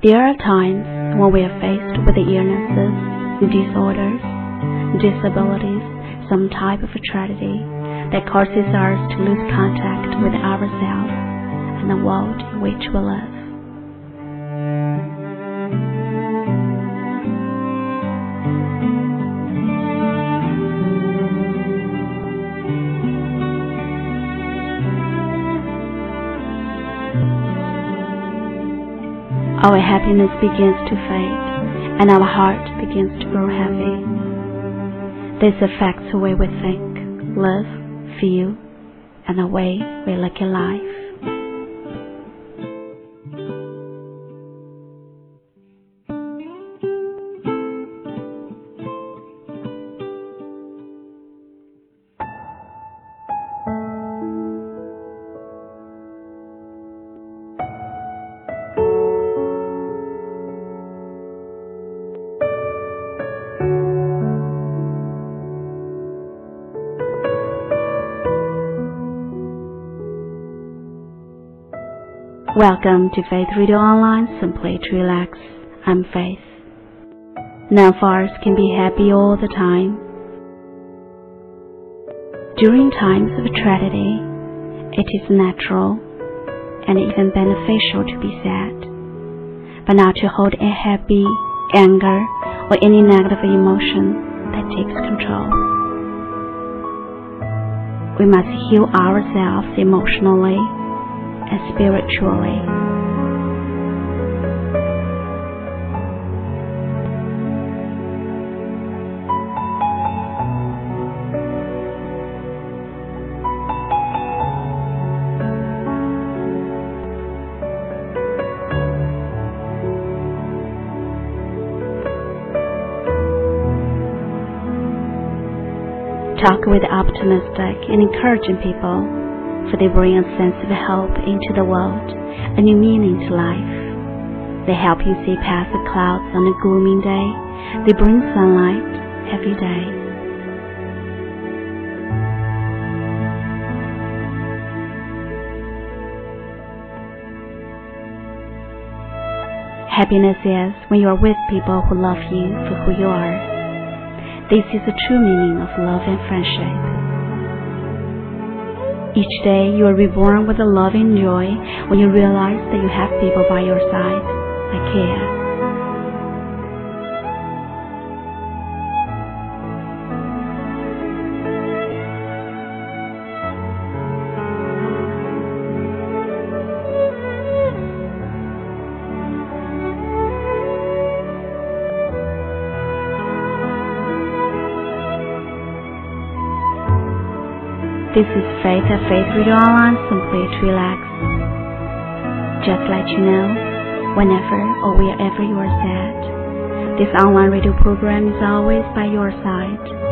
There are times when we are faced with illnesses, disorders, disabilities, some type of tragedy that causes us to lose contact with ourselves and the world in which we live. Our happiness begins to fade, and our heart begins to grow heavy. This affects the way we think, live, feel, and the way we look at life. Welcome to Faith Radio Online, simply to relax. I'm Faith. None of can be happy all the time. During times of tragedy, it is natural and even beneficial to be sad, but not to hold a happy, anger, or any negative emotion that takes control. We must heal ourselves emotionally spiritually. Talk with optimistic and encouraging people for they bring a sense of hope into the world, a new meaning to life. They help you see past the clouds on a gloomy day. They bring sunlight every day. Happiness is when you are with people who love you for who you are. This is the true meaning of love and friendship. Each day you are reborn with a love and joy when you realize that you have people by your side that care. This is Faith at Faith Radio Online, simply to relax. Just let you know, whenever or wherever you are sad, this online radio program is always by your side.